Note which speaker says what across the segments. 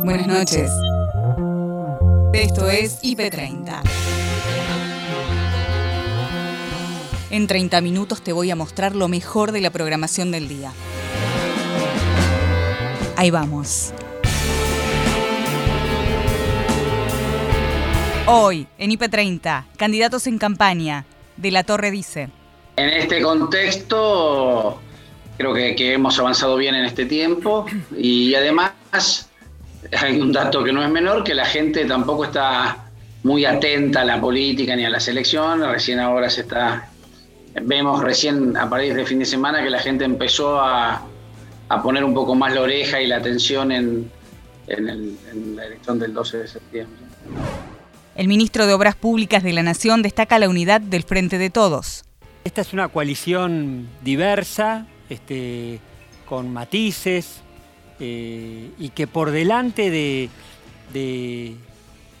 Speaker 1: Buenas noches. Esto es IP30. En 30 minutos te voy a mostrar lo mejor de la programación del día. Ahí vamos. Hoy, en IP30, candidatos en campaña. De la Torre dice.
Speaker 2: En este contexto, creo que, hemos avanzado bien en este tiempo y además hay un dato que no es menor, que la gente tampoco está muy atenta a la política ni a las elecciones. Recién ahora se está, vemos recién a partir de fin de semana que la gente empezó a, a poner un poco más la oreja y la atención en, en, el, en la elección del 12 de septiembre.
Speaker 1: El ministro de Obras Públicas de la Nación destaca la unidad del Frente de Todos.
Speaker 3: Esta es una coalición diversa, este, con matices, eh, y que por delante de, de,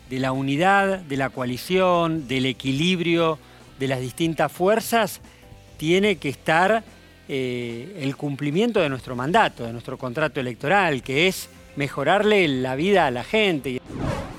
Speaker 3: de, la unidad, de la coalición, del equilibrio de las distintas fuerzas, tiene que estar eh, el cumplimiento de nuestro mandato, de nuestro contrato electoral, que es mejorarle la vida a la gente.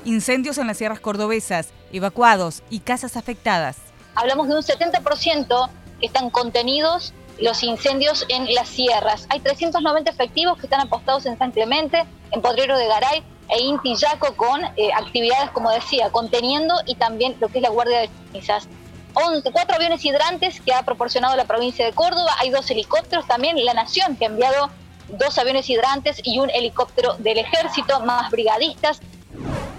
Speaker 1: Incendios en las sierras cordobesas, evacuados y casas afectadas.
Speaker 4: Hablamos de un 70% que están contenidos los incendios en las sierras. Hay 390 efectivos que están apostados en San Clemente, en Podrero de Garay e Inti con eh, actividades, como decía, conteniendo y también lo que es la Guardia de Cenizas. Cuatro aviones hidrantes que ha proporcionado la provincia de Córdoba, hay dos helicópteros, también la Nación que ha enviado dos aviones hidrantes y un helicóptero del ejército, más brigadistas.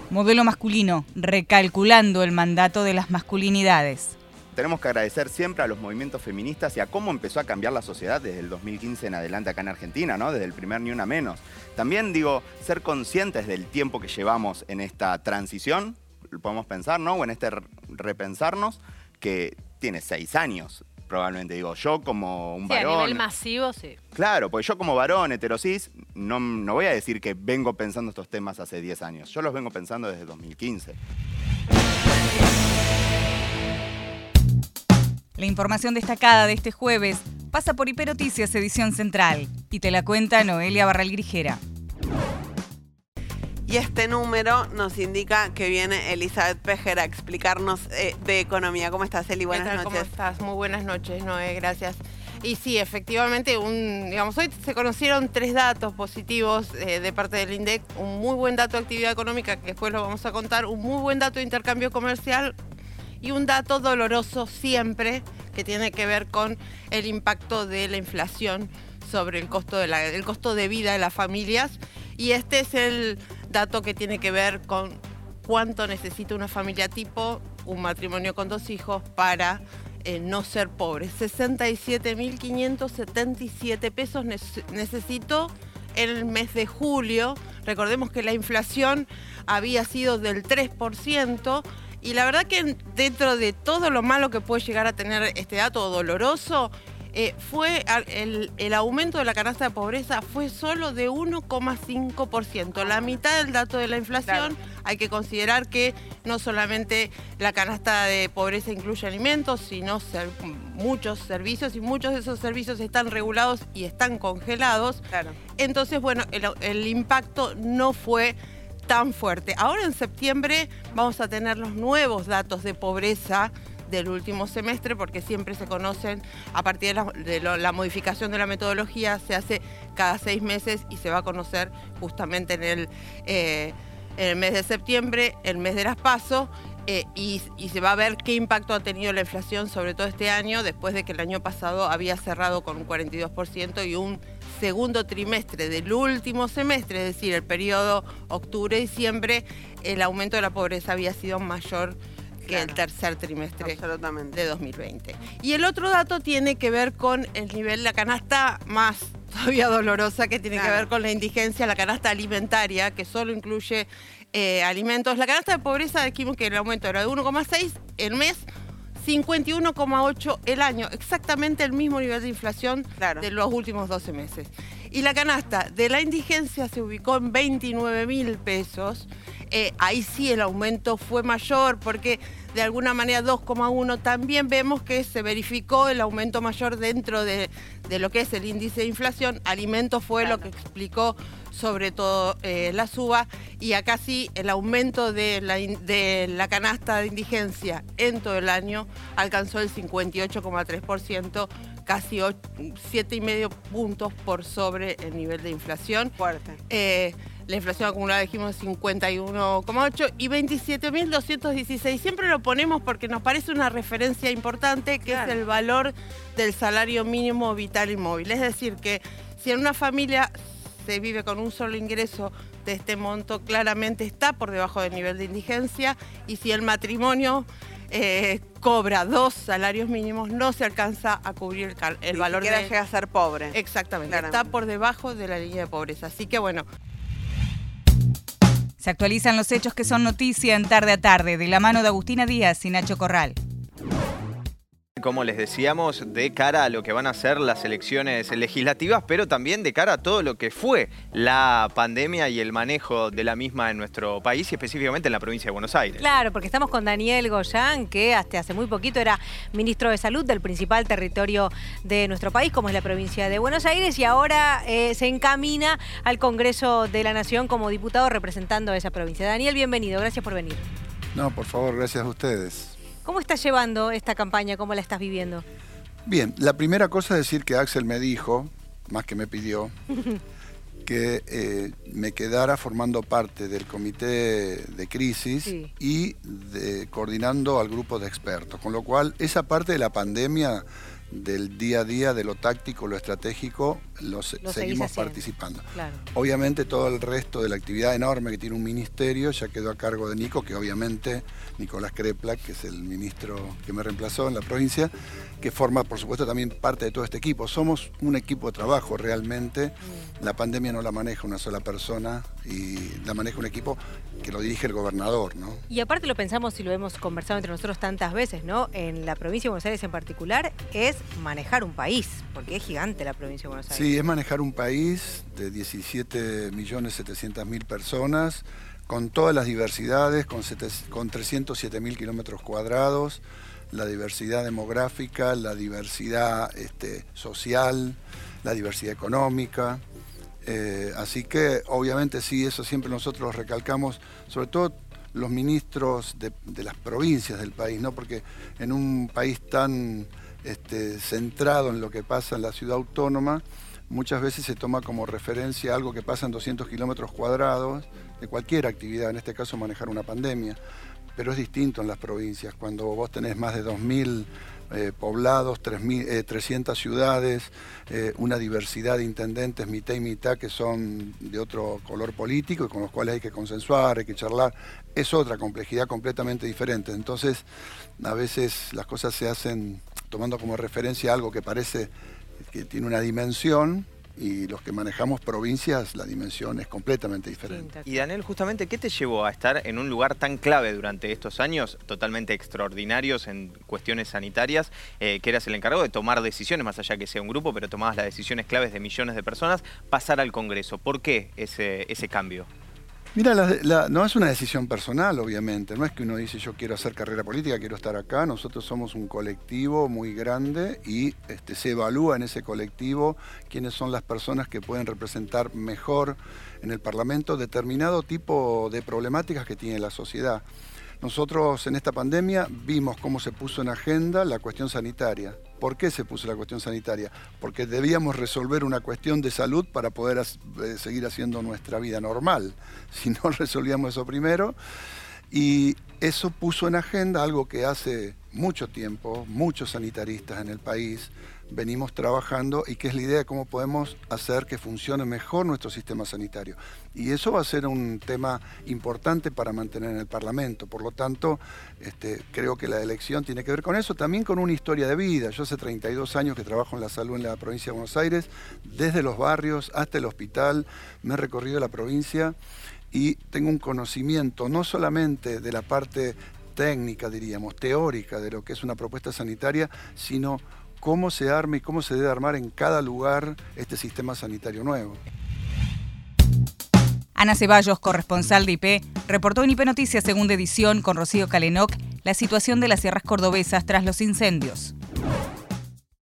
Speaker 1: Modelo masculino, recalculando el mandato de las masculinidades
Speaker 5: tenemos que agradecer siempre a los movimientos feministas y a cómo empezó a cambiar la sociedad desde el 2015 en adelante acá en Argentina, ¿no? Desde el primer Ni Una Menos. También digo, ser conscientes del tiempo que llevamos en esta transición, podemos pensar, ¿no? O en este repensarnos, que tiene seis años probablemente. Digo, yo como un
Speaker 6: sí,
Speaker 5: varón.
Speaker 6: A nivel masivo, sí.
Speaker 5: Claro, porque yo como varón heterosis, no, no voy a decir que vengo pensando estos temas hace 10 años. Yo los vengo pensando desde 2015.
Speaker 1: La información destacada de este jueves pasa por Hiperoticias Edición Central y te la cuenta Noelia Barral Grijera.
Speaker 7: Y este número nos indica que viene Elizabeth Pejer a explicarnos eh, de economía. ¿Cómo estás, Eli? Buenas
Speaker 6: tal,
Speaker 7: noches.
Speaker 6: ¿Cómo estás? Muy buenas noches, Noé, gracias. Y sí, efectivamente, un, digamos, hoy se conocieron tres datos positivos eh, de parte del INDEC. Un muy buen dato de actividad económica, que después lo vamos a contar, un muy buen dato de intercambio comercial y un dato doloroso siempre que tiene que ver con el impacto de la inflación sobre el costo de, costo de vida de las familias. Y este es el dato que tiene que ver con cuánto necesita una familia tipo, un matrimonio con dos hijos, para eh, no ser pobre. 67.577 pesos necesitó en el mes de julio. Recordemos que la inflación había sido del 3%. Y la verdad que dentro de todo lo malo que puede llegar a tener este dato doloroso, eh, fue el, el, aumento de la canasta de pobreza fue solo de 1,5%, la mitad del dato de la inflación. Claro. Hay que considerar que no solamente la canasta de pobreza incluye alimentos, sino ser, muchos servicios y muchos de esos servicios están regulados y están congelados.
Speaker 7: Claro.
Speaker 6: Entonces, bueno, el, el impacto no fue tan fuerte. Ahora en septiembre vamos a tener los nuevos datos de pobreza del último semestre, porque siempre se conocen a partir de la, modificación de la metodología, se hace cada seis meses y se va a conocer justamente en el, eh, en el mes de septiembre, el mes de las PASO, eh, y, se va a ver qué impacto ha tenido la inflación, sobre todo este año, después de que el año pasado había cerrado con un 42% y un segundo trimestre del último semestre, es decir, el periodo octubre-diciembre, el aumento de la pobreza había sido mayor que claro. el tercer trimestre de 2020. Y el otro dato tiene que ver con el nivel, la canasta más todavía dolorosa que tiene claro. que ver con la indigencia, la canasta alimentaria, que solo incluye eh, alimentos. La canasta de pobreza dijimos que el aumento era de 1,6 el mes. 51,8 el año, exactamente el mismo nivel de inflación claro. de los últimos 12 meses. Y la canasta de la indigencia se ubicó en 29 mil pesos, eh, ahí sí el aumento fue mayor porque de alguna manera 2,1 también vemos que se verificó el aumento mayor dentro de, lo que es el índice de inflación. Alimentos fue lo que explicó sobre todo eh, la suba y acá sí el aumento de la, de la canasta de indigencia en todo el año alcanzó el 58,3%, casi 7,5 puntos por sobre el nivel de inflación.
Speaker 7: Fuerte.
Speaker 6: Eh, la inflación acumulada dijimos 51,8 y 27.216. Siempre lo ponemos porque nos parece una referencia importante que es el valor del salario mínimo vital y móvil. Es decir, que si en una familia se vive con un solo ingreso de este monto, claramente está por debajo del nivel de indigencia y si el matrimonio eh, cobra dos salarios mínimos, no se alcanza a cubrir el, valor
Speaker 7: de... llega a ser pobre.
Speaker 6: Exactamente, está por debajo de la línea de pobreza. Así que bueno,
Speaker 1: se actualizan los hechos que son noticia en tarde a tarde, de la mano de Agustina Díaz y Nacho Corral
Speaker 8: como les decíamos, de cara a lo que van a ser las elecciones legislativas, pero también de cara a todo lo que fue la pandemia y el manejo de la misma en nuestro país y específicamente en la provincia de Buenos Aires.
Speaker 9: Claro, porque estamos con Daniel Goyán, que hasta hace muy poquito era ministro de Salud del principal territorio de nuestro país, como es la provincia de Buenos Aires, y ahora eh, se encamina al Congreso de la Nación como diputado representando a esa provincia. Daniel, bienvenido, gracias por venir.
Speaker 10: No, por favor, gracias a ustedes.
Speaker 9: ¿Cómo estás llevando esta campaña? ¿Cómo la estás viviendo?
Speaker 10: Bien, la primera cosa es decir que Axel me dijo, más que me pidió, que eh, me quedara formando parte del comité de crisis y coordinando al grupo de expertos. Con lo cual, esa parte de la pandemia del día a día, de lo táctico, lo estratégico, lo, seguimos participando. Obviamente todo el resto de la actividad enorme que tiene un ministerio ya quedó a cargo de Nico, que obviamente Nicolás Crepla, que es el ministro que me reemplazó en la provincia, que forma por supuesto también parte de todo este equipo. Somos un equipo de trabajo realmente. La pandemia no la maneja una sola persona y la maneja un equipo que lo dirige el gobernador. ¿no?
Speaker 9: Y aparte lo pensamos y lo hemos conversado entre nosotros tantas veces, ¿no? En la provincia de Buenos Aires en particular, es manejar un país, porque es gigante la provincia de Buenos Aires.
Speaker 10: Sí, es manejar un país de 17.700.000 personas, con todas las diversidades, con, con 307.000 kilómetros cuadrados, la diversidad demográfica, la diversidad este, social, la diversidad económica. Eh, así que obviamente sí, eso siempre nosotros recalcamos, sobre todo los ministros de, las provincias del país, ¿no? porque en un país tan este, centrado en lo que pasa en la ciudad autónoma, muchas veces se toma como referencia algo que pasa en 200 kilómetros cuadrados de cualquier actividad, en este caso manejar una pandemia, pero es distinto en las provincias, cuando vos tenés más de 2.000 eh, poblados, 300 eh, ciudades, eh, una diversidad de intendentes mitad y mitad que son de otro color político y con los cuales hay que consensuar, hay que charlar, es otra complejidad completamente diferente. Entonces, a veces las cosas se hacen tomando como referencia algo que parece que tiene una dimensión, y los que manejamos provincias la dimensión es completamente diferente.
Speaker 8: Y Daniel, justamente, ¿qué te llevó a estar en un lugar tan clave durante estos años, totalmente extraordinarios en cuestiones sanitarias, eh, que eras el encargado de tomar decisiones, más allá que sea un grupo, pero tomabas las decisiones claves de millones de personas, pasar al Congreso? ¿Por qué ese, ese cambio?
Speaker 10: Mira, no es una decisión personal, obviamente. No es que uno dice yo quiero hacer carrera política, quiero estar acá. Nosotros somos un colectivo muy grande y este, se evalúa en ese colectivo quiénes son las personas que pueden representar mejor en el Parlamento determinado tipo de problemáticas que tiene la sociedad. Nosotros en esta pandemia vimos cómo se puso en agenda la cuestión sanitaria. ¿Por qué se puso la cuestión sanitaria? Porque debíamos resolver una cuestión de salud para poder eh, seguir haciendo nuestra vida normal. Si no resolvíamos eso primero. Y eso puso en agenda algo que hace mucho tiempo, muchos sanitaristas en el país, venimos trabajando y que es la idea de cómo podemos hacer que funcione mejor nuestro sistema sanitario. Y eso va a ser un tema importante para mantener en el Parlamento. Por lo tanto, este, creo que la elección tiene que ver con eso, también con una historia de vida. Yo hace 32 años que trabajo en la salud en la provincia de Buenos Aires, desde los barrios hasta el hospital, me he recorrido la provincia y tengo un conocimiento no solamente de la parte técnica, diríamos, teórica de lo que es una propuesta sanitaria, sino cómo se arma y cómo se debe armar en cada lugar este sistema sanitario nuevo.
Speaker 1: Ana Ceballos, corresponsal de IP, reportó en IP Noticias Segunda Edición con Rocío Calenoc la situación de las sierras cordobesas tras los incendios.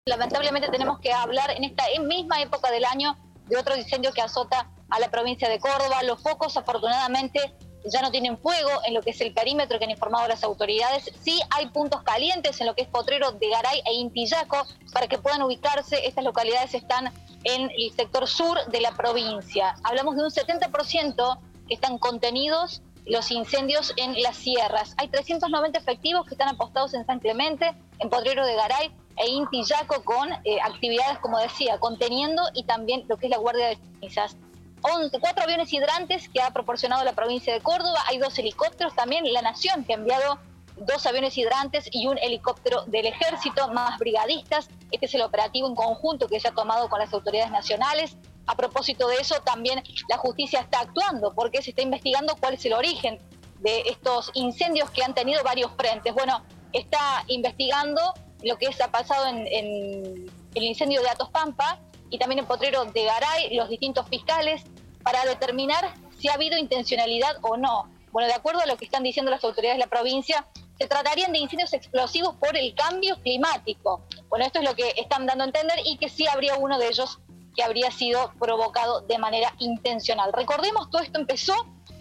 Speaker 4: Lamentablemente tenemos que hablar en esta misma época del año de otro incendio que azota a la provincia de Córdoba. Los focos afortunadamente ya no tienen fuego en lo que es el perímetro que han informado las autoridades. Sí hay puntos calientes en lo que es Potrero de Garay e Intillaco para que puedan ubicarse. Estas localidades están en el sector sur de la provincia. Hablamos de un 70% que están contenidos los incendios en las sierras. Hay 390 efectivos que están apostados en San Clemente, en Potrero de Garay e Intillaco con eh, actividades, como decía, conteniendo y también lo que es la Guardia de Cenizas cuatro aviones hidrantes que ha proporcionado la provincia de Córdoba, hay dos helicópteros también, la Nación que ha enviado dos aviones hidrantes y un helicóptero del ejército, más brigadistas. Este es el operativo en conjunto que se ha tomado con las autoridades nacionales. A propósito de eso, también la justicia está actuando porque se está investigando cuál es el origen de estos incendios que han tenido varios frentes. Bueno, está investigando lo que ha pasado en, en el incendio de Atos Pampa y también en Potrero de Garay, los distintos fiscales, para determinar si ha habido intencionalidad o no. Bueno, de acuerdo a lo que están diciendo las autoridades de la provincia, se tratarían de incendios explosivos por el cambio climático. Bueno, esto es lo que están dando a entender y que sí habría uno de ellos que habría sido provocado de manera intencional. Recordemos, todo esto empezó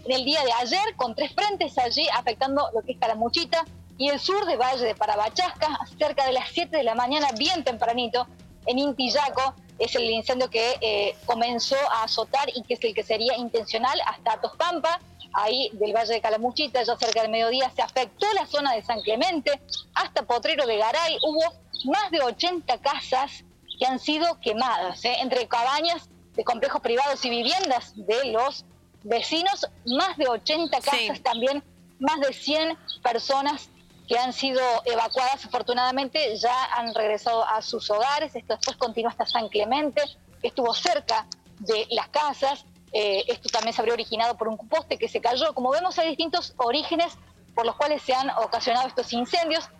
Speaker 4: en el día de ayer con tres frentes allí afectando lo que es Calamuchita y el sur de Valle de Parabachasca, cerca de las 7 de la mañana, bien tempranito, en Intillaco, es el incendio que eh, comenzó a azotar y que es el que sería intencional hasta Tospampa, ahí del Valle de Calamuchita, ya cerca del mediodía, se afectó la zona de San Clemente, hasta Potrero de Garay, hubo más de 80 casas que han sido quemadas, ¿eh? entre cabañas de complejos privados y viviendas de los vecinos, más de 80 casas también, más de 100 personas que han sido evacuadas afortunadamente ya han regresado a sus hogares. Esto después continúa hasta San Clemente, que estuvo cerca de las casas. Eh, esto también se habría originado por un poste que se cayó. Como vemos, hay distintos orígenes por los cuales se han ocasionado estos incendios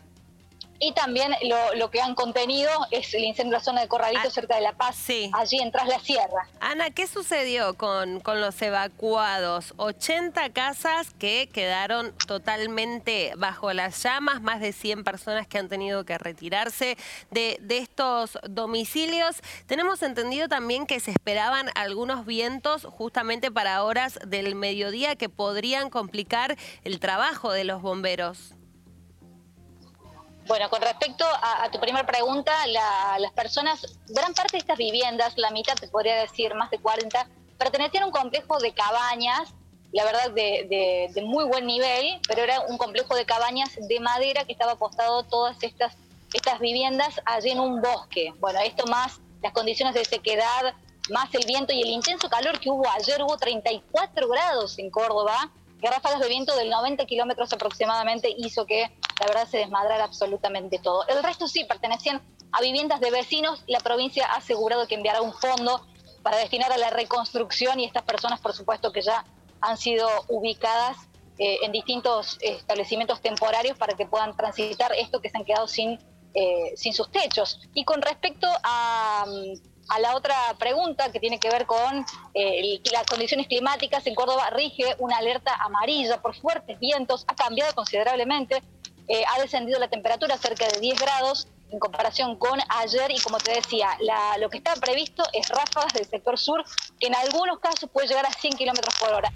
Speaker 4: y también lo, que han contenido es el incendio en la zona de Corralito, ah, cerca de La Paz, allí en Tras la Sierra.
Speaker 11: Ana, ¿qué sucedió con, con los evacuados? 80 casas que quedaron totalmente bajo las llamas, más de 100 personas que han tenido que retirarse de, de estos domicilios. Tenemos entendido también que se esperaban algunos vientos justamente para horas del mediodía que podrían complicar el trabajo de los bomberos.
Speaker 4: Bueno, con respecto a, tu primera pregunta, las personas, gran parte de estas viviendas, la mitad te podría decir, más de 40, pertenecían a un complejo de cabañas, la verdad de, muy buen nivel, pero era un complejo de cabañas de madera que estaba apostado todas estas, estas viviendas allí en un bosque. Bueno, esto más las condiciones de sequedad, más el viento y el intenso calor que hubo ayer, hubo 34 grados en Córdoba, que ráfagas de viento del 90 kilómetros aproximadamente hizo que la verdad se desmadrara absolutamente todo. El resto sí pertenecían a viviendas de vecinos. La provincia ha asegurado que enviará un fondo para destinar a la reconstrucción y estas personas, por supuesto, que ya han sido ubicadas eh, en distintos establecimientos temporarios para que puedan transitar esto que se han quedado sin, eh, sin sus techos. Y con respecto a a la otra pregunta que tiene que ver con eh, las condiciones climáticas, en Córdoba rige una alerta amarilla por fuertes vientos, ha cambiado considerablemente, eh, ha descendido la temperatura cerca de 10 grados en comparación con ayer. Y como te decía, lo que está previsto es ráfagas del sector sur que en algunos casos puede llegar a 100 kilómetros por hora.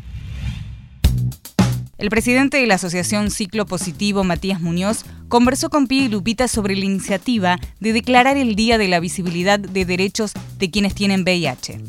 Speaker 1: El presidente de la Asociación Ciclo Positivo, Matías Muñoz, conversó con Pía y Lupita sobre la iniciativa de declarar el Día de la Visibilidad de Derechos de quienes tienen VIH.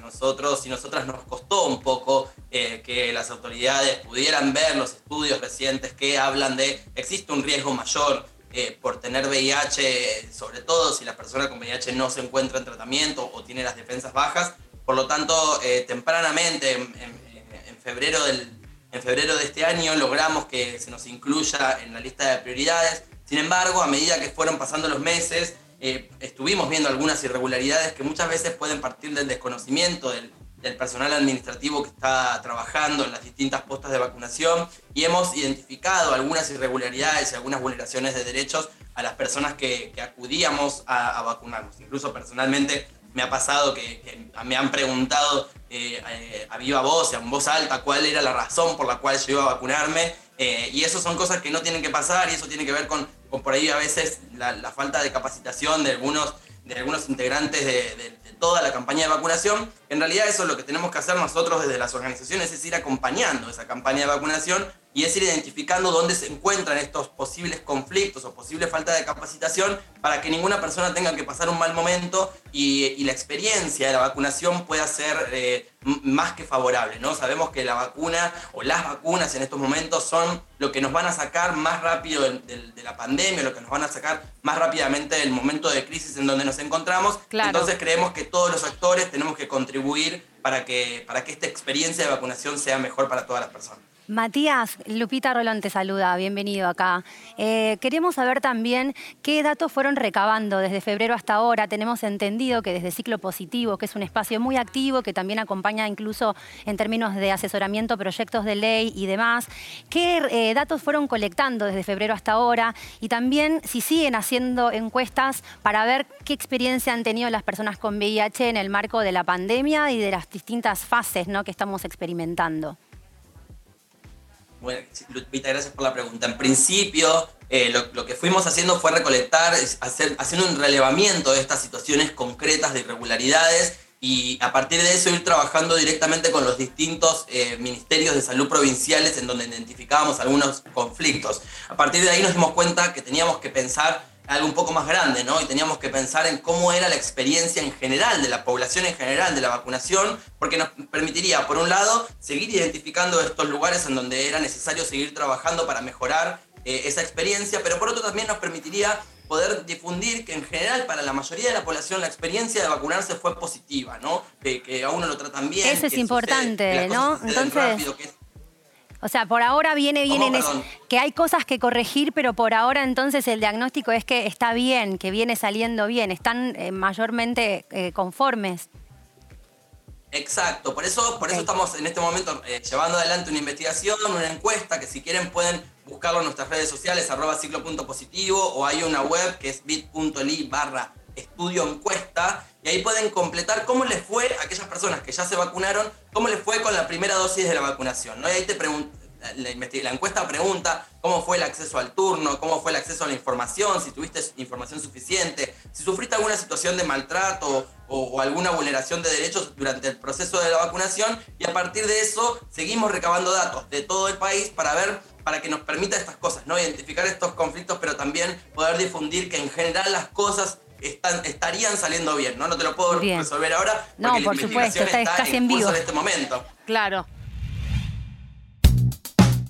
Speaker 12: Nosotros y nosotras nos costó un poco eh, que las autoridades pudieran ver los estudios recientes que hablan de existe un riesgo mayor eh, por tener VIH, sobre todo si la persona con VIH no se encuentra en tratamiento o tiene las defensas bajas. Por lo tanto, eh, tempranamente, en febrero del, en febrero de este año logramos que se nos incluya en la lista de prioridades. Sin embargo, a medida que fueron pasando los meses, eh, estuvimos viendo algunas irregularidades que muchas veces pueden partir del desconocimiento del, personal administrativo que está trabajando en las distintas postas de vacunación y hemos identificado algunas irregularidades y algunas vulneraciones de derechos a las personas que, acudíamos a, a, vacunarnos. Incluso personalmente me ha pasado que, me han preguntado eh, a viva voz, en voz alta, cuál era la razón por la cual yo iba a vacunarme. y eso son cosas que no tienen que pasar y eso tiene que ver con, por ahí a veces la, falta de capacitación de algunos, de algunos integrantes de toda la campaña de vacunación. En realidad eso es lo que tenemos que hacer nosotros desde las organizaciones, es ir acompañando esa campaña de vacunación y es ir identificando dónde se encuentran estos posibles conflictos o posible falta de capacitación para que ninguna persona tenga que pasar un mal momento y, la experiencia de la vacunación pueda ser eh, más que favorable. ¿no? Sabemos que la vacuna o las vacunas en estos momentos son lo que nos van a sacar más rápido de, la pandemia, lo que nos van a sacar más rápidamente del momento de crisis en donde nos encontramos. Entonces creemos que todos los actores tenemos que contribuir para que, para que esta experiencia de vacunación sea mejor para todas las personas.
Speaker 13: Matías, Lupita Rolón te saluda, bienvenido acá. Eh, queremos saber también qué datos fueron recabando desde febrero hasta ahora. Tenemos entendido que desde Ciclo Positivo, que es un espacio muy activo, que también acompaña incluso en términos de asesoramiento, proyectos de ley y demás, qué eh, datos fueron colectando desde febrero hasta ahora y también si siguen haciendo encuestas para ver qué experiencia han tenido las personas con VIH en el marco de la pandemia y de las distintas fases ¿no? que estamos experimentando.
Speaker 12: Bueno, Lupita, gracias por la pregunta. En principio, eh, lo, que fuimos haciendo fue recolectar, hacer, haciendo un relevamiento de estas situaciones concretas de irregularidades y a partir de eso ir trabajando directamente con los distintos eh, ministerios de salud provinciales en donde identificábamos algunos conflictos. A partir de ahí nos dimos cuenta que teníamos que pensar algo un poco más grande, ¿no? Y teníamos que pensar en cómo era la experiencia en general, de la población en general, de la vacunación, porque nos permitiría, por un lado, seguir identificando estos lugares en donde era necesario seguir trabajando para mejorar eh, esa experiencia, pero por otro también nos permitiría poder difundir que en general para la mayoría de la población la experiencia de vacunarse fue positiva, ¿no? Que, a uno lo tratan bien.
Speaker 13: Eso es importante, ¿no? Entonces... O sea, por ahora viene bien que hay cosas que corregir, pero por ahora entonces el diagnóstico es que está bien, que viene saliendo bien, están eh, mayormente eh, conformes.
Speaker 12: Exacto, por eso, por eso estamos en este momento eh, llevando adelante una investigación, una encuesta, que si quieren pueden buscarlo en nuestras redes sociales, arroba ciclo.positivo, o hay una web que es bit.ly barra estudio encuesta, y ahí pueden completar cómo les fue a aquellas personas que ya se vacunaron, cómo les fue con la primera dosis de la vacunación. ¿no? Y ahí te la, la, encuesta pregunta cómo fue el acceso al turno, cómo fue el acceso a la información, si tuviste información suficiente, si sufriste alguna situación de maltrato o, alguna vulneración de derechos durante el proceso de la vacunación y a partir de eso seguimos recabando datos de todo el país para ver, para que nos permita estas cosas, ¿no? identificar estos conflictos, pero también poder difundir que en general las cosas están, estarían saliendo bien, ¿no? No te lo puedo resolver ahora
Speaker 13: porque no, por supuesto, está, está casi en vivo.
Speaker 12: en este momento.
Speaker 9: Claro.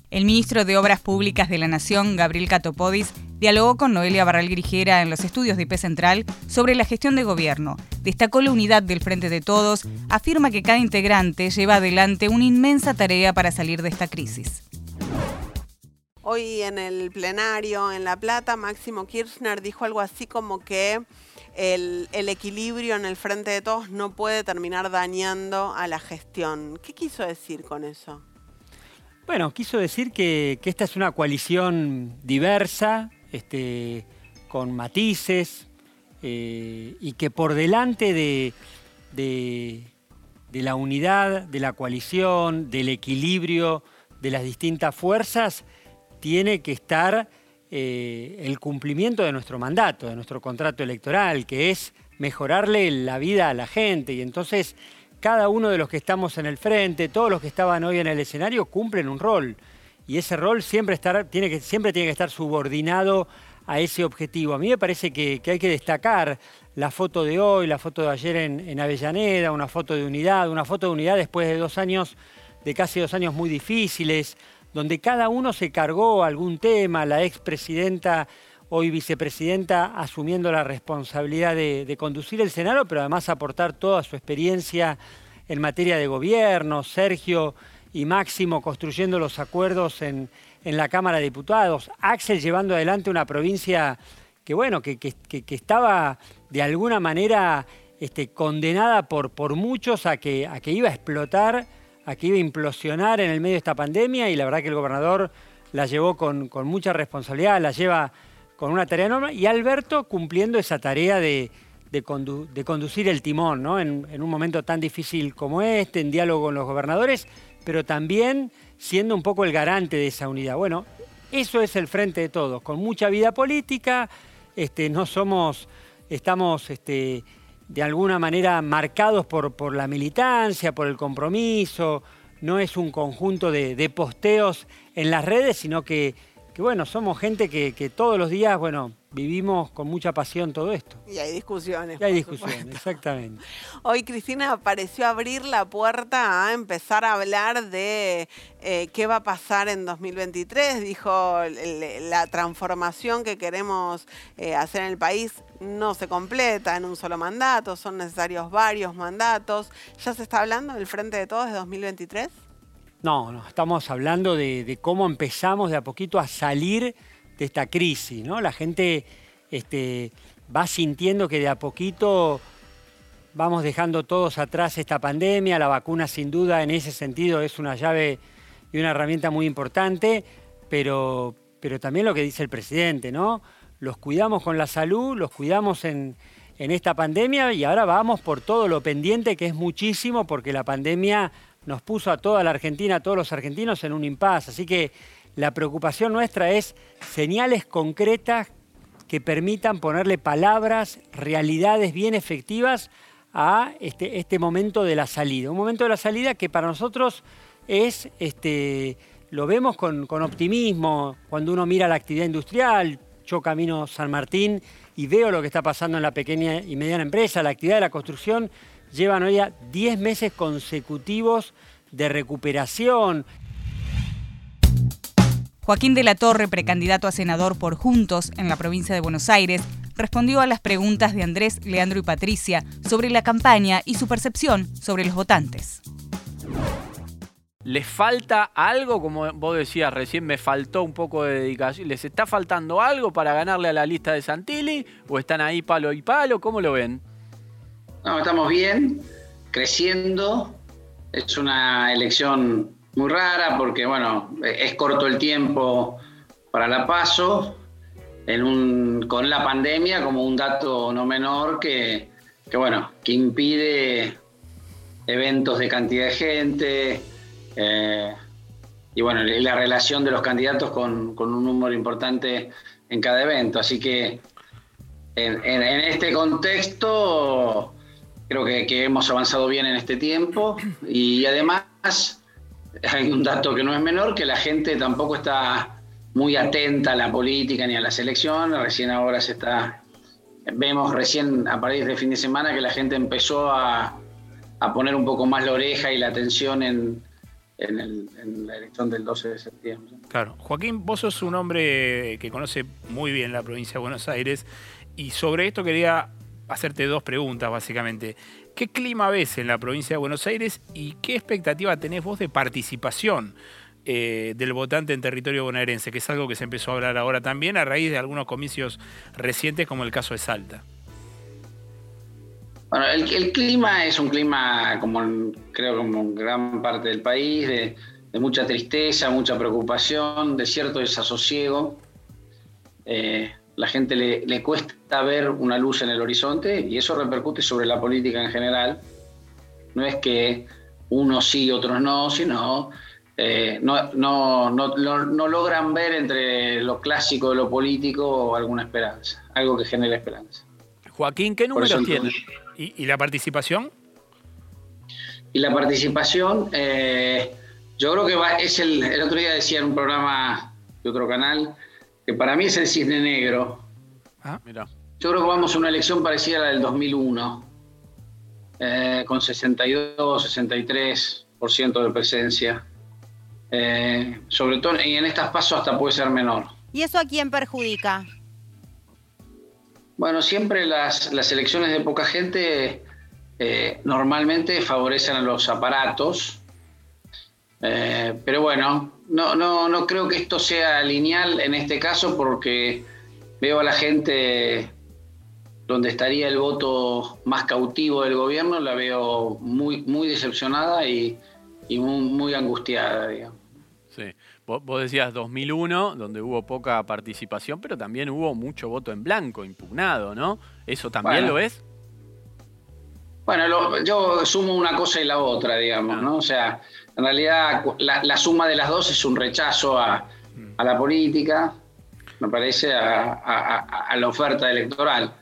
Speaker 1: El ministro de Obras Públicas de la Nación, Gabriel Catopodis, dialogó con Noelia Barral Grigera en los estudios de IP Central sobre la gestión de gobierno. Destacó la unidad del Frente de Todos, afirma que cada integrante lleva adelante una inmensa tarea para salir de esta crisis.
Speaker 7: Hoy en el plenario en La Plata, Máximo Kirchner dijo algo así como que el, equilibrio en el frente de todos no puede terminar dañando a la gestión. ¿Qué quiso decir con eso?
Speaker 3: Bueno, quiso decir que, esta es una coalición diversa, este, con matices, eh, y que por delante de, de la unidad, de la coalición, del equilibrio de las distintas fuerzas, tiene que estar eh, el cumplimiento de nuestro mandato, de nuestro contrato electoral, que es mejorarle la vida a la gente. Y entonces cada uno de los que estamos en el frente, todos los que estaban hoy en el escenario, cumplen un rol. Y ese rol siempre, tiene, que, siempre tiene que estar subordinado a ese objetivo. A mí me parece que, hay que destacar la foto de hoy, la foto de ayer en, en, Avellaneda, una foto de unidad, una foto de unidad después de dos años, de casi dos años muy difíciles, donde cada uno se cargó algún tema, la expresidenta, hoy vicepresidenta, asumiendo la responsabilidad de, conducir el Senado, pero además aportar toda su experiencia en materia de gobierno, Sergio y Máximo construyendo los acuerdos en, la Cámara de Diputados, Axel llevando adelante una provincia que, bueno, que, estaba de alguna manera este, condenada por, por muchos a que, a que iba a explotar aquí iba a implosionar en el medio de esta pandemia y la verdad que el gobernador la llevó con, mucha responsabilidad, la lleva con una tarea enorme y Alberto cumpliendo esa tarea de, de, conducir el timón, ¿no? En, en un momento tan difícil como este, en diálogo con los gobernadores, pero también siendo un poco el garante de esa unidad. Bueno, eso es el frente de todos, con mucha vida política, este, no somos, estamos este, de alguna manera marcados por, por, la militancia, por el compromiso, no es un conjunto de, posteos en las redes, sino que, bueno, somos gente que, que todos los días, bueno, vivimos con mucha pasión todo esto.
Speaker 7: Y hay discusiones.
Speaker 3: Y hay discusiones, exactamente.
Speaker 7: Hoy Cristina pareció abrir la puerta a empezar a hablar de eh, qué va a pasar en 2023. Dijo, la transformación que queremos eh, hacer en el país no se completa en un solo mandato, son necesarios varios mandatos. ¿Ya se está hablando del Frente de Todos de 2023?
Speaker 3: No, no, estamos hablando de, cómo empezamos de a poquito a salir de esta crisis, ¿no? La gente este, va sintiendo que de a poquito vamos dejando todos atrás esta pandemia, la vacuna sin duda en ese sentido es una llave y una herramienta muy importante, pero, pero también lo que dice el presidente, ¿no? Los cuidamos con la salud, los cuidamos en esta pandemia y ahora vamos por todo lo pendiente que es muchísimo porque la pandemia nos puso a toda la Argentina, a todos los argentinos en un impasse. Así que la preocupación nuestra es señales concretas que permitan ponerle palabras, realidades bien efectivas a este, este, momento de la salida. Un momento de la salida que para nosotros es, este, lo vemos con, optimismo, cuando uno mira la actividad industrial, yo camino San Martín y veo lo que está pasando en la pequeña y mediana empresa, la actividad de la construcción, llevan hoy ya 10 meses consecutivos de recuperación.
Speaker 1: Joaquín de la Torre, precandidato a senador por Juntos en la provincia de Buenos Aires, respondió a las preguntas de Andrés, Leandro y Patricia sobre la campaña y su percepción sobre los votantes.
Speaker 14: ¿Les falta algo? Como vos decías recién, me faltó un poco de dedicación. ¿Les está faltando algo para ganarle a la lista de Santilli? ¿O están ahí palo y palo? ¿Cómo lo ven?
Speaker 2: No, estamos bien, creciendo. Es una elección muy rara porque, bueno, es corto el tiempo para la paso, en un, con la pandemia como un dato no menor que, bueno, que impide eventos de cantidad de gente eh, y bueno, la relación de los candidatos con, un número importante en cada evento. Así que en, este contexto creo que, hemos avanzado bien en este tiempo y además hay un dato que no es menor, que la gente tampoco está muy atenta a la política ni a las elecciones. Recién ahora se está, vemos recién a partir de fin de semana que la gente empezó a, poner un poco más la oreja y la atención en, en, la elección del 12 de septiembre.
Speaker 15: Claro. Joaquín, vos sos un hombre que conoce muy bien la provincia de Buenos Aires y sobre esto quería hacerte dos preguntas, básicamente. ¿Qué clima ves en la provincia de Buenos Aires y qué expectativa tenés vos de participación eh, del votante en territorio bonaerense, que es algo que se empezó a hablar ahora también a raíz de algunos comicios recientes, como el caso de Salta?
Speaker 2: Bueno, el, clima es un clima, como creo como en gran parte del país, de, mucha tristeza, mucha preocupación, de cierto desasosiego. Eh, la gente le, cuesta ver una luz en el horizonte y eso repercute sobre la política en general. No es que unos sí y otros no, sino eh, no, no, no, logran ver entre lo clásico de lo político alguna esperanza, algo que genere esperanza.
Speaker 15: Joaquín, ¿qué números tiene? ¿Y, la participación?
Speaker 2: Y la participación, eh, yo creo que va, es el, el otro día decía en un programa de otro canal, que para mí es el cisne negro. Ah, mira. Yo creo que vamos a una elección parecida a la del 2001, eh, con 62, 63% de presencia. Eh, sobre todo, y en estas pasos hasta puede ser menor.
Speaker 9: ¿Y eso a quién perjudica?
Speaker 2: Bueno, siempre las, elecciones de poca gente eh, normalmente favorecen a los aparatos, pero bueno, no, no, no creo que esto sea lineal en este caso porque veo a la gente donde estaría el voto más cautivo del gobierno, la veo muy, muy decepcionada y, muy, angustiada, digamos.
Speaker 14: Sí, vos, decías 2001, donde hubo poca participación, pero también hubo mucho voto en blanco, impugnado, ¿no? ¿Eso también lo es?
Speaker 2: Bueno, yo sumo una cosa y la otra, digamos, ¿no? O sea, en realidad la, suma de las dos es un rechazo a, la política, me parece, a, la oferta electoral.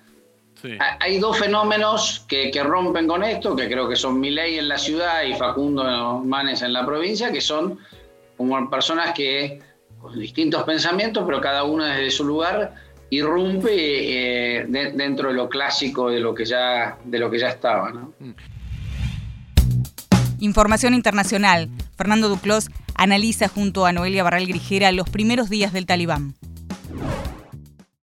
Speaker 2: Hay dos fenómenos que, rompen con esto, que creo que son Milei en la ciudad y Facundo Manes en la provincia, que son como personas que con distintos pensamientos, pero cada uno desde su lugar irrumpe eh, dentro de lo clásico de lo que ya, de lo que ya estaba. Mm.
Speaker 1: Información internacional. Fernando Duclos analiza junto a Noelia Barral Grijera los primeros días del talibán.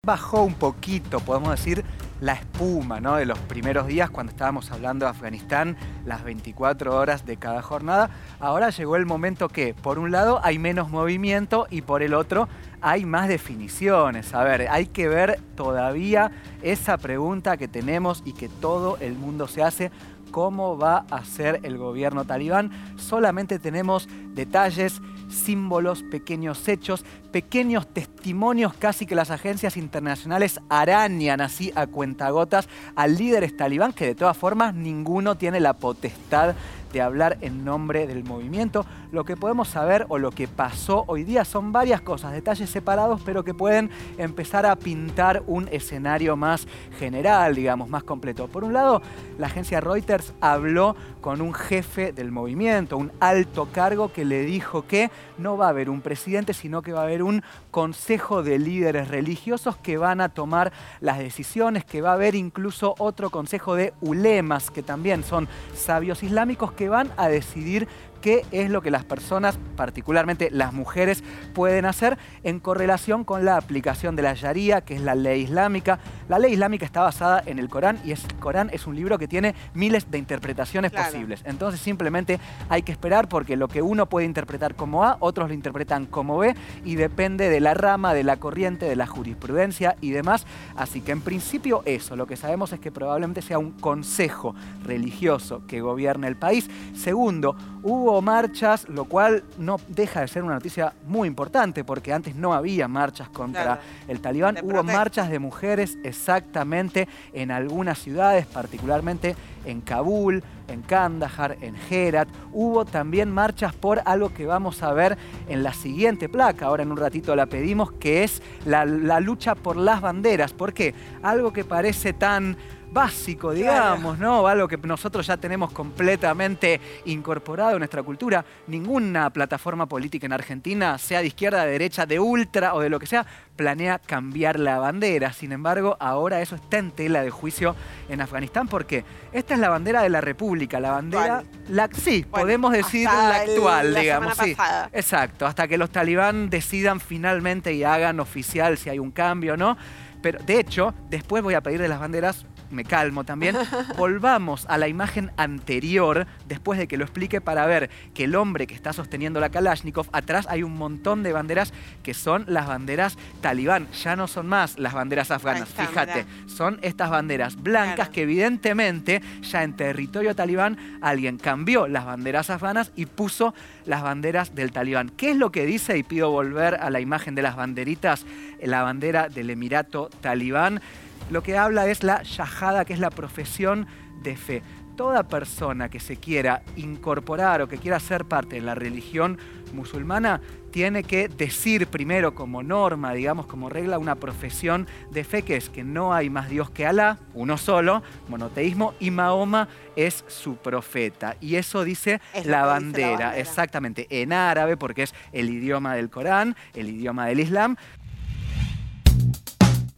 Speaker 16: Bajó un poquito, podemos decir, la espuma ¿no? de los primeros días cuando estábamos hablando de Afganistán, las 24 horas de cada jornada. Ahora llegó el momento que, por un lado, hay menos movimiento y por el otro, hay más definiciones. A ver, hay que ver todavía esa pregunta que tenemos y que todo el mundo se hace cómo va a ser el gobierno talibán. Solamente tenemos detalles, símbolos, pequeños hechos, pequeños testimonios casi que las agencias internacionales arañan así a cuentagotas a líderes talibán que de todas formas ninguno tiene la potestad de hablar en nombre del movimiento. Lo que podemos saber o lo que pasó hoy día son varias cosas, detalles separados, pero que pueden empezar a pintar un escenario más general, digamos, más completo. Por un lado, la agencia Reuters habló con un jefe del movimiento, un alto cargo que le dijo que no va a haber un presidente, sino que va a haber un consejo de líderes religiosos que van a tomar las decisiones, que va a haber incluso otro consejo de ulemas, que también son sabios islámicos, que van a decidir qué es lo que las personas, particularmente las mujeres, pueden hacer en correlación con la aplicación de la Sharia, que es la ley islámica. La ley islámica está basada en el Corán y el Corán es un libro que tiene miles de interpretaciones posibles. Entonces simplemente hay que esperar porque lo que uno puede interpretar como A, otros lo interpretan como B y depende de la rama, de la corriente, de la jurisprudencia y demás. Así que en principio eso, lo que sabemos es que probablemente sea un consejo religioso que gobierne el país. Segundo, hubo marchas, lo cual no deja de ser una noticia muy importante, porque antes no había marchas contra el talibán. Hubo marchas de mujeres exactamente en algunas ciudades, particularmente en Kabul, en Kandahar, en Herat. Hubo también marchas por algo que vamos a ver en la siguiente placa, ahora en un ratito la pedimos, que es la, la lucha por las banderas. ¿Por qué? Algo que parece tan básico, digamos, ¿no? Algo que nosotros ya tenemos completamente incorporado en nuestra cultura. Ninguna plataforma política en Argentina, sea de izquierda, de derecha, de ultra o de lo que sea, planea cambiar la bandera. Sin embargo, ahora eso está en tela de juicio en Afganistán porque esta es la bandera de la República, la bandera, la, sí, podemos decir la actual, digamos, sí. Exacto, hasta que los talibán decidan finalmente y hagan oficial si hay un cambio o no. Pero de hecho, después voy a pedir de las banderas me calmo también, volvamos a la imagen anterior, después de que lo explique, para ver que el hombre que está sosteniendo la Kalashnikov, atrás hay un montón de banderas que son las banderas talibán, ya no son más las banderas afganas, fíjate, son estas banderas blancas que evidentemente ya en territorio talibán alguien cambió las banderas afganas y puso las banderas del talibán. ¿Qué es lo que dice? Y pido volver a la imagen de las banderitas, la bandera del Emirato talibán lo que habla es la shahada, que es la profesión de fe. Toda persona que se quiera incorporar o que quiera ser parte de la religión musulmana tiene que decir primero como norma, digamos como regla, una profesión de fe que es que no hay más Dios que Alá, uno solo, monoteísmo, y Mahoma es su profeta. Y eso dice, la bandera, la bandera, exactamente, en árabe, porque es el idioma del Corán, el idioma del Islam.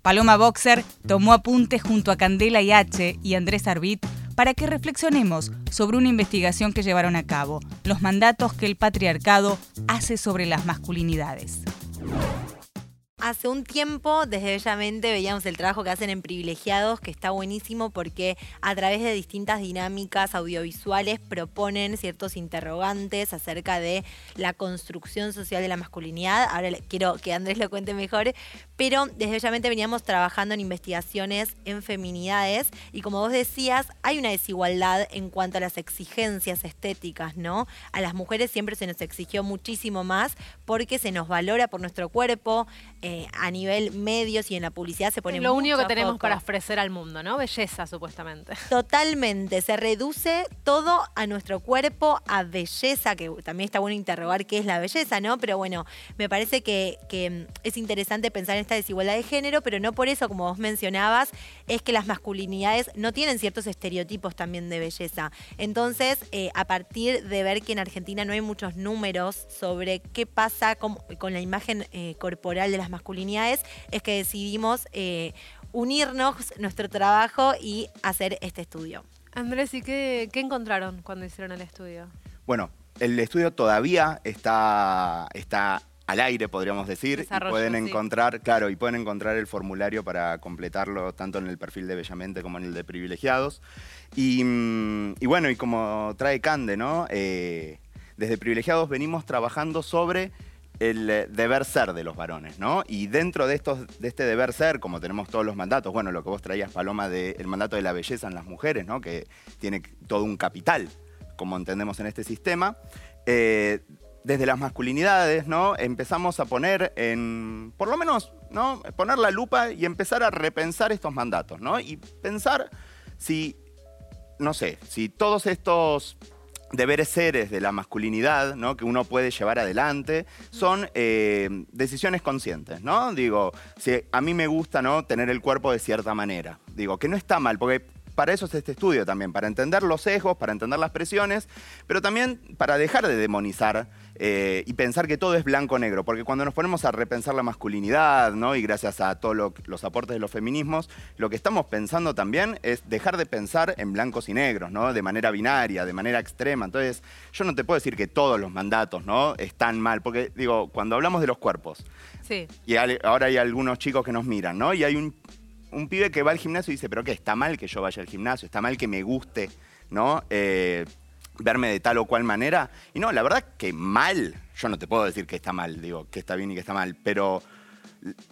Speaker 1: Paloma Boxer tomó apuntes junto a Candela y H y Andrés Arbit para que reflexionemos sobre una investigación que llevaron a cabo, los mandatos que el patriarcado hace sobre las masculinidades.
Speaker 17: Hace un tiempo, desde Bellamente, veíamos el trabajo que hacen en Privilegiados, que está buenísimo porque a través de distintas dinámicas audiovisuales proponen ciertos interrogantes acerca de la construcción social de la masculinidad. Ahora quiero que Andrés lo cuente mejor, pero desde Bellamente veníamos trabajando en investigaciones en feminidades y como vos decías, hay una desigualdad en cuanto a las exigencias estéticas, ¿no? A las mujeres siempre se nos exigió muchísimo más porque se nos valora por nuestro cuerpo. Eh, a nivel medios y en la publicidad se pone
Speaker 9: Lo único que tenemos
Speaker 17: foco.
Speaker 9: para ofrecer al mundo, ¿no? Belleza, supuestamente.
Speaker 17: Totalmente, se reduce todo a nuestro cuerpo, a belleza, que también está bueno interrogar qué es la belleza, ¿no? Pero bueno, me parece que, que, mm, es interesante pensar en esta desigualdad de género, pero no por eso, como vos mencionabas, es que las masculinidades no tienen ciertos estereotipos también de belleza. Entonces, eh, a partir de ver que en Argentina no hay muchos números sobre qué pasa con, con la imagen eh, corporal de las masculinidades, es que decidimos eh, unirnos nuestro trabajo y hacer este estudio.
Speaker 9: Andrés, ¿y qué, qué encontraron cuando hicieron el estudio?
Speaker 5: Bueno, el estudio todavía está, está al aire, podríamos decir, y
Speaker 9: Desarrollo,
Speaker 5: pueden
Speaker 9: sí.
Speaker 5: encontrar, claro, y pueden encontrar el formulario para completarlo tanto en el perfil de Bellamente como en el de Privilegiados. Y, mm, y bueno, y como trae Cande, ¿no? Eh, desde Privilegiados venimos trabajando sobre el eh, deber ser de los varones, ¿no? Y dentro de, estos, de este deber ser, como tenemos todos los mandatos, bueno, lo que vos traías, Paloma, del mandato de la belleza en las mujeres, ¿no? Que tiene todo un capital, como entendemos en este sistema. eh, desde las masculinidades, ¿no? Empezamos a poner en, por lo menos, ¿no? Poner la lupa y empezar a repensar estos mandatos, ¿no? Y pensar si, no sé, si todos estos deberes seres de la masculinidad, ¿no? Que uno puede llevar adelante, son eh, decisiones conscientes, ¿no? Digo, si a mí me gusta, ¿no? Tener el cuerpo de cierta manera. Digo, que no está mal, porque para eso es este estudio también, para entender los sesgos, para entender las presiones, pero también para dejar de demonizar eh, y pensar que todo es blanco-negro, porque cuando nos ponemos a repensar la masculinidad, ¿no? y gracias a todos lo- los aportes de los feminismos, lo que estamos pensando también es dejar de pensar en blancos y negros, ¿no? de manera binaria, de manera extrema. Entonces, yo no te puedo decir que todos los mandatos ¿no? están mal, porque digo, cuando hablamos de los cuerpos,
Speaker 9: Sí.
Speaker 5: y al- ahora hay algunos chicos que nos miran, ¿no? Y hay un, un pibe que va al gimnasio y dice, pero ¿qué? ¿Está mal que yo vaya al gimnasio? ¿Está mal que me guste, ¿no? Eh, verme de tal o cual manera. Y no, la verdad que mal, yo no te puedo decir que está mal, digo, que está bien y que está mal, pero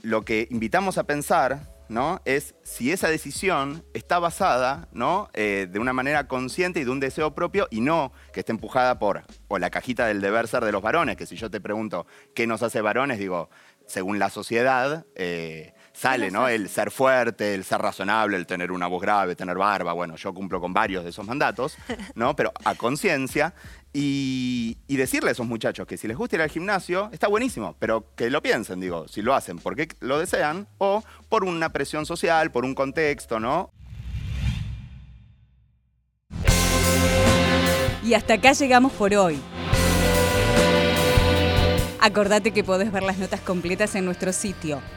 Speaker 5: lo que invitamos a pensar, ¿no? Es si esa decisión está basada, ¿no? Eh, de una manera consciente y de un deseo propio y no que esté empujada por o la cajita del deber ser de los varones, que si yo te pregunto qué nos hace varones, digo, según la sociedad, eh, sale, ¿no? El ser fuerte, el ser razonable, el tener una voz grave, tener barba. Bueno, yo cumplo con varios de esos mandatos, ¿no? Pero a conciencia. Y, y decirle a esos muchachos que si les gusta ir al gimnasio, está buenísimo, pero que lo piensen, digo, si lo hacen porque lo desean o por una presión social, por un contexto, ¿no?
Speaker 1: Y hasta acá llegamos por hoy. Acordate que podés ver las notas completas en nuestro sitio